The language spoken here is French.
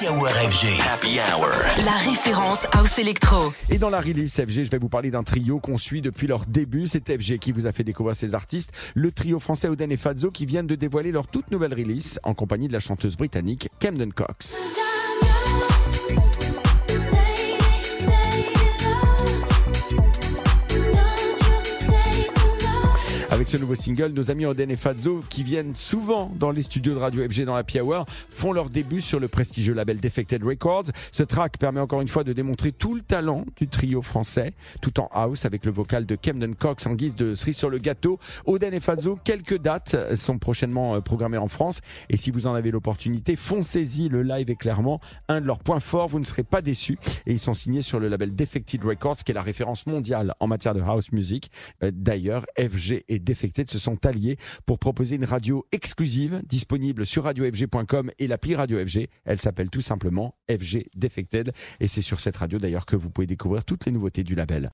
Happy Hour FG. Happy Hour. La référence House Electro. Et dans la release FG, je vais vous parler d'un trio qu'on suit depuis leur début. C'est FG qui vous a fait découvrir ces artistes. Le trio français Oden et Fazzo qui viennent de dévoiler leur toute nouvelle release en compagnie de la chanteuse britannique Camden Cox. Avec ce nouveau single, nos amis Oden et Fazzo, qui viennent souvent dans les studios de Radio FG dans la Hour, font leur début sur le prestigieux label Defected Records. Ce track permet encore une fois de démontrer tout le talent du trio français, tout en house, avec le vocal de Camden Cox en guise de cerise sur le gâteau. Oden et Fazzo, quelques dates sont prochainement euh, programmées en France. Et si vous en avez l'opportunité, foncez-y. Le live est clairement un de leurs points forts. Vous ne serez pas déçus. Et ils sont signés sur le label Defected Records, qui est la référence mondiale en matière de house music. Euh, d'ailleurs, FG et Defected se sont alliés pour proposer une radio exclusive disponible sur radiofg.com et l'appli Radio FG. Elle s'appelle tout simplement FG Defected et c'est sur cette radio d'ailleurs que vous pouvez découvrir toutes les nouveautés du label.